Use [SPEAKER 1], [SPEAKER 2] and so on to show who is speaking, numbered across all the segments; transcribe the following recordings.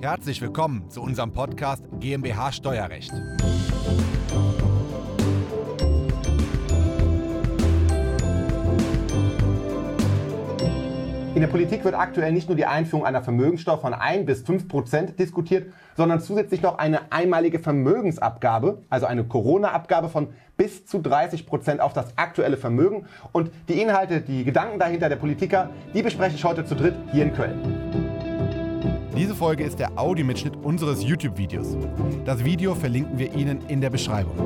[SPEAKER 1] Herzlich willkommen zu unserem Podcast GmbH Steuerrecht.
[SPEAKER 2] In der Politik wird aktuell nicht nur die Einführung einer Vermögenssteuer von 1 bis 5 Prozent diskutiert, sondern zusätzlich noch eine einmalige Vermögensabgabe, also eine Corona-Abgabe von bis zu 30 Prozent auf das aktuelle Vermögen. Und die Inhalte, die Gedanken dahinter der Politiker, die bespreche ich heute zu dritt hier in Köln.
[SPEAKER 1] Diese Folge ist der Audiomitschnitt unseres YouTube-Videos. Das Video verlinken wir Ihnen in der Beschreibung.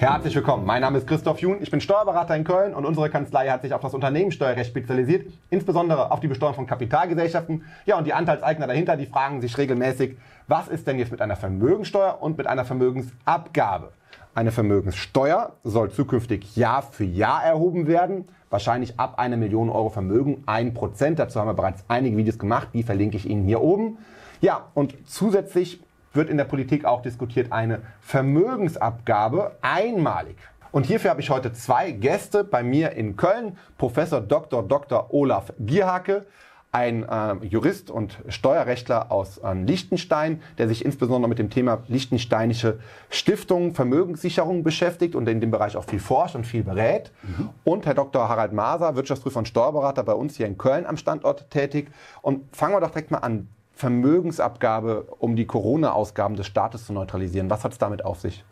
[SPEAKER 2] Herzlich willkommen. Mein Name ist Christoph Jun. Ich bin Steuerberater in Köln und unsere Kanzlei hat sich auf das Unternehmenssteuerrecht spezialisiert, insbesondere auf die Besteuerung von Kapitalgesellschaften. Ja, und die Anteilseigner dahinter, die fragen sich regelmäßig, was ist denn jetzt mit einer Vermögensteuer und mit einer Vermögensabgabe? Eine Vermögenssteuer soll zukünftig Jahr für Jahr erhoben werden, wahrscheinlich ab einer Million Euro Vermögen, ein Prozent. Dazu haben wir bereits einige Videos gemacht, die verlinke ich Ihnen hier oben. Ja, und zusätzlich wird in der Politik auch diskutiert eine Vermögensabgabe einmalig. Und hierfür habe ich heute zwei Gäste bei mir in Köln. Professor Dr. Dr. Olaf Gierhake, ein äh, Jurist und Steuerrechtler aus äh, Liechtenstein, der sich insbesondere mit dem Thema Liechtensteinische Stiftung, Vermögenssicherung beschäftigt und in dem Bereich auch viel forscht und viel berät. Mhm. Und Herr Dr. Harald Maser, Wirtschaftsprüfer und Steuerberater bei uns hier in Köln am Standort tätig. Und fangen wir doch direkt mal an. Vermögensabgabe, um die Corona-Ausgaben des Staates zu neutralisieren. Was hat es damit auf sich?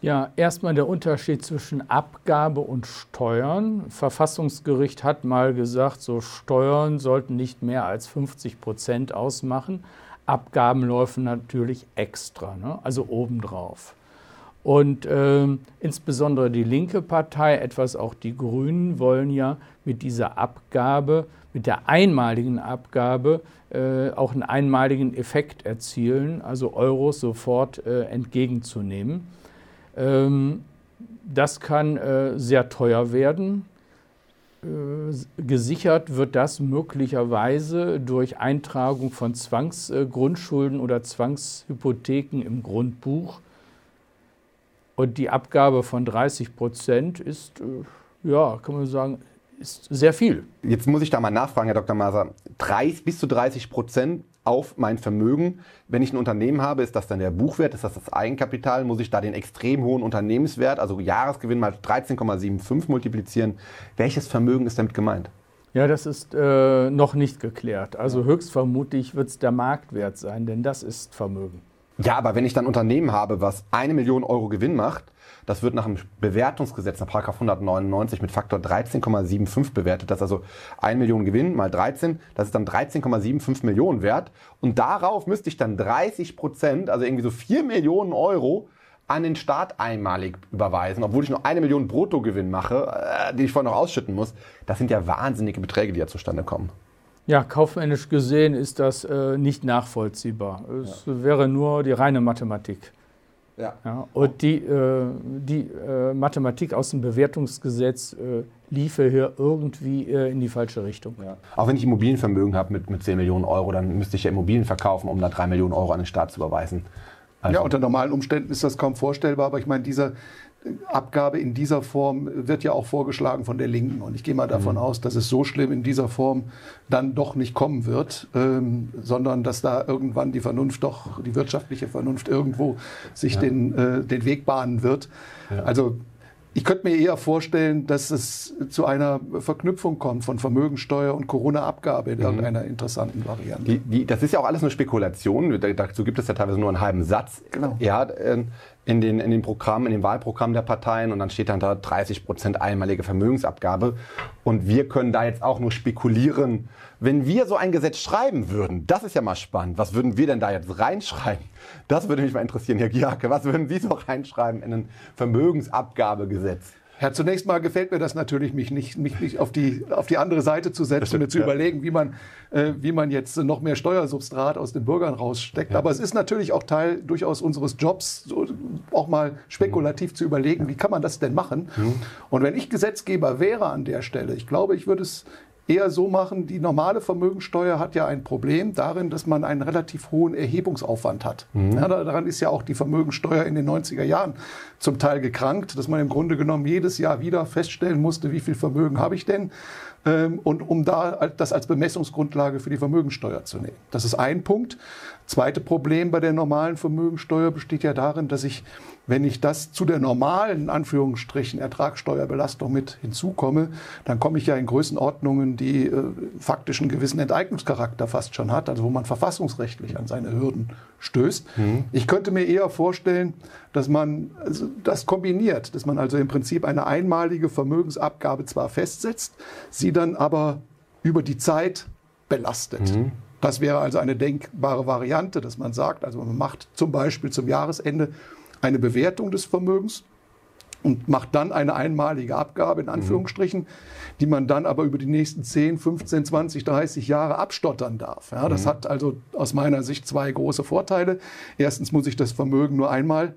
[SPEAKER 3] Ja, erstmal der Unterschied zwischen Abgabe und Steuern. Verfassungsgericht hat mal gesagt, so Steuern sollten nicht mehr als 50 Prozent ausmachen. Abgaben laufen natürlich extra, ne? also obendrauf. Und äh, insbesondere die linke Partei, etwas auch die Grünen, wollen ja mit dieser Abgabe, mit der einmaligen Abgabe, äh, auch einen einmaligen Effekt erzielen, also Euros sofort äh, entgegenzunehmen. Ähm, das kann äh, sehr teuer werden. Äh, gesichert wird das möglicherweise durch Eintragung von Zwangsgrundschulden oder Zwangshypotheken im Grundbuch und die Abgabe von 30 Prozent ist, äh, ja, kann man sagen, ist sehr viel.
[SPEAKER 2] Jetzt muss ich da mal nachfragen, Herr Dr. Maser. 30, bis zu 30 Prozent auf mein Vermögen. Wenn ich ein Unternehmen habe, ist das dann der Buchwert, ist das das Eigenkapital? Muss ich da den extrem hohen Unternehmenswert, also Jahresgewinn mal 13,75 multiplizieren? Welches Vermögen ist damit gemeint?
[SPEAKER 3] Ja, das ist äh, noch nicht geklärt. Also höchstvermutlich wird es der Marktwert sein, denn das ist Vermögen.
[SPEAKER 2] Ja, aber wenn ich dann ein Unternehmen habe, was eine Million Euro Gewinn macht, das wird nach dem Bewertungsgesetz, nach 199 mit Faktor 13,75 bewertet. Das ist also 1 Million Gewinn mal 13, das ist dann 13,75 Millionen wert. Und darauf müsste ich dann 30 Prozent, also irgendwie so 4 Millionen Euro, an den Staat einmalig überweisen, obwohl ich nur eine Million Bruttogewinn mache, äh, die ich vorher noch ausschütten muss. Das sind ja wahnsinnige Beträge, die ja zustande kommen.
[SPEAKER 3] Ja, kaufmännisch gesehen ist das äh, nicht nachvollziehbar. Es ja. wäre nur die reine Mathematik. Ja. ja und die, äh, die äh, Mathematik aus dem Bewertungsgesetz äh, liefe hier irgendwie äh, in die falsche Richtung.
[SPEAKER 2] Ja. Auch wenn ich Immobilienvermögen habe mit, mit 10 Millionen Euro, dann müsste ich ja Immobilien verkaufen, um da 3 Millionen Euro an den Staat zu überweisen.
[SPEAKER 4] Also ja, unter normalen Umständen ist das kaum vorstellbar, aber ich meine, dieser, Abgabe in dieser Form wird ja auch vorgeschlagen von der Linken. Und ich gehe mal davon mhm. aus, dass es so schlimm in dieser Form dann doch nicht kommen wird, ähm, sondern dass da irgendwann die Vernunft doch, die wirtschaftliche Vernunft irgendwo sich ja. den, äh, den Weg bahnen wird. Ja. Also ich könnte mir eher vorstellen, dass es zu einer Verknüpfung kommt von Vermögensteuer und Corona-Abgabe in mhm. irgendeiner interessanten Variante.
[SPEAKER 2] Die, die, das ist ja auch alles eine Spekulation. Dazu gibt es ja teilweise nur einen halben Satz. Genau. Ja, äh, in den, in den Programmen, in den Wahlprogrammen der Parteien und dann steht dann da 30 Prozent einmalige Vermögensabgabe. Und wir können da jetzt auch nur spekulieren. Wenn wir so ein Gesetz schreiben würden, das ist ja mal spannend. Was würden wir denn da jetzt reinschreiben? Das würde mich mal interessieren, Herr Giacke. Was würden Sie so reinschreiben in ein Vermögensabgabegesetz?
[SPEAKER 4] Ja, zunächst mal gefällt mir das natürlich, mich nicht, mich nicht auf, die, auf die andere Seite zu setzen und zu ja. überlegen, wie man, äh, wie man jetzt noch mehr Steuersubstrat aus den Bürgern raussteckt. Ja. Aber es ist natürlich auch Teil durchaus unseres Jobs, so, auch mal spekulativ mhm. zu überlegen, wie kann man das denn machen. Mhm. Und wenn ich Gesetzgeber wäre an der Stelle, ich glaube, ich würde es eher so machen, die normale Vermögensteuer hat ja ein Problem darin, dass man einen relativ hohen Erhebungsaufwand hat. Mhm. Ja, daran ist ja auch die Vermögensteuer in den 90er Jahren zum Teil gekrankt, dass man im Grunde genommen jedes Jahr wieder feststellen musste, wie viel Vermögen habe ich denn ähm, und um da das als Bemessungsgrundlage für die Vermögensteuer zu nehmen. Das ist ein Punkt. Zweite Problem bei der normalen Vermögensteuer besteht ja darin, dass ich, wenn ich das zu der normalen Anführungsstrichen Ertragssteuerbelastung mit hinzukomme, dann komme ich ja in Größenordnungen, die äh, faktisch einen gewissen Enteignungscharakter fast schon hat, also wo man verfassungsrechtlich an seine Hürden stößt. Mhm. Ich könnte mir eher vorstellen, dass man also das kombiniert, dass man also im Prinzip eine einmalige Vermögensabgabe zwar festsetzt, sie dann aber über die Zeit belastet. Mhm. Das wäre also eine denkbare Variante, dass man sagt, also man macht zum Beispiel zum Jahresende eine Bewertung des Vermögens und macht dann eine einmalige Abgabe in Anführungsstrichen, mhm. die man dann aber über die nächsten 10, 15, 20, 30 Jahre abstottern darf. Ja, das mhm. hat also aus meiner Sicht zwei große Vorteile. Erstens muss ich das Vermögen nur einmal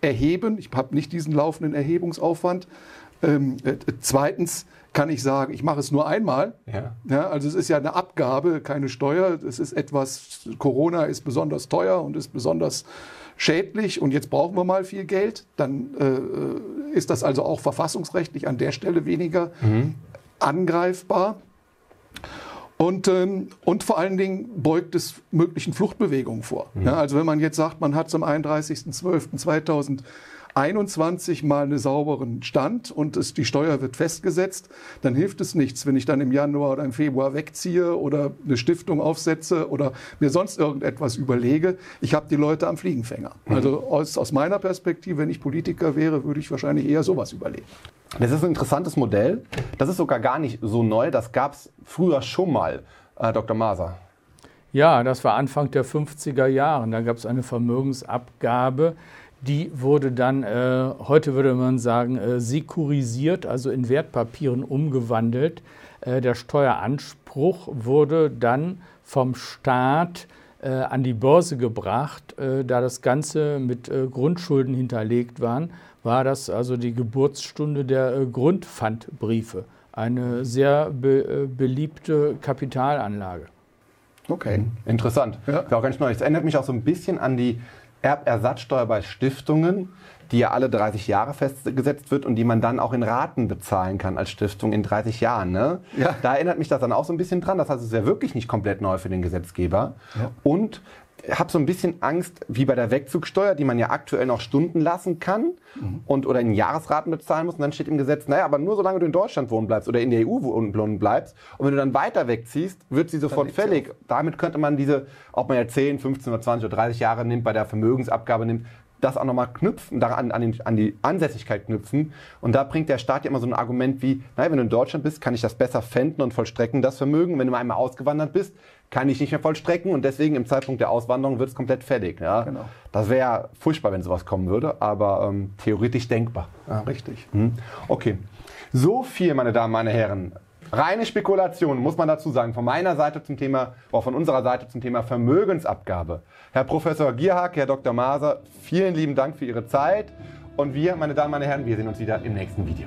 [SPEAKER 4] erheben. Ich habe nicht diesen laufenden Erhebungsaufwand. Ähm, äh, zweitens kann ich sagen, ich mache es nur einmal. Ja. ja. also es ist ja eine Abgabe, keine Steuer. Es ist etwas, Corona ist besonders teuer und ist besonders schädlich und jetzt brauchen wir mal viel Geld. Dann äh, ist das also auch verfassungsrechtlich an der Stelle weniger mhm. angreifbar. Und, ähm, und vor allen Dingen beugt es möglichen Fluchtbewegungen vor. Mhm. Ja, also wenn man jetzt sagt, man hat zum 31.12.2021 mal einen sauberen Stand und es, die Steuer wird festgesetzt, dann hilft es nichts, wenn ich dann im Januar oder im Februar wegziehe oder eine Stiftung aufsetze oder mir sonst irgendetwas überlege. Ich habe die Leute am Fliegenfänger. Mhm. Also aus, aus meiner Perspektive, wenn ich Politiker wäre, würde ich wahrscheinlich eher sowas überlegen.
[SPEAKER 2] Das ist ein interessantes Modell. Das ist sogar gar nicht so neu. Das gab es früher schon mal, äh, Dr. Maser.
[SPEAKER 3] Ja, das war Anfang der 50er Jahre. Da gab es eine Vermögensabgabe. Die wurde dann, äh, heute würde man sagen, äh, sekurisiert, also in Wertpapieren umgewandelt. Äh, der Steueranspruch wurde dann vom Staat äh, an die Börse gebracht, äh, da das Ganze mit Grundschulden hinterlegt waren war das also die Geburtsstunde der äh, Grundpfandbriefe. Eine sehr be äh, beliebte Kapitalanlage.
[SPEAKER 2] Okay, interessant. Ja. Ist auch ganz neu. Es erinnert mich auch so ein bisschen an die Erbersatzsteuer bei Stiftungen, die ja alle 30 Jahre festgesetzt wird und die man dann auch in Raten bezahlen kann als Stiftung in 30 Jahren. Ne? Ja. Da erinnert mich das dann auch so ein bisschen dran. Das heißt, es ist ja wirklich nicht komplett neu für den Gesetzgeber. Ja. Und habe so ein bisschen Angst, wie bei der Wegzugsteuer, die man ja aktuell noch Stunden lassen kann mhm. und oder in Jahresraten bezahlen muss. Und dann steht im Gesetz, naja, aber nur solange du in Deutschland wohnen bleibst oder in der EU wohnen bleibst. Und wenn du dann weiter wegziehst, wird sie sofort fällig. Damit könnte man diese, ob man ja 10, 15 oder 20 oder 30 Jahre nimmt, bei der Vermögensabgabe nimmt, das auch nochmal knüpfen, daran an, den, an, die Ansässigkeit knüpfen. Und da bringt der Staat ja immer so ein Argument wie, naja, wenn du in Deutschland bist, kann ich das besser fänden und vollstrecken, das Vermögen. Wenn du einmal ausgewandert bist, kann ich nicht mehr vollstrecken und deswegen im Zeitpunkt der Auswanderung wird es komplett fertig. Ja? Genau. Das wäre furchtbar, wenn sowas kommen würde, aber ähm, theoretisch denkbar.
[SPEAKER 4] Ja, richtig.
[SPEAKER 2] Hm. Okay. So viel, meine Damen, meine Herren. Reine Spekulation, muss man dazu sagen, von meiner Seite zum Thema, auch von unserer Seite zum Thema Vermögensabgabe. Herr Professor Gierhack, Herr Dr. Maser, vielen lieben Dank für Ihre Zeit. Und wir, meine Damen, meine Herren, wir sehen uns wieder im nächsten Video.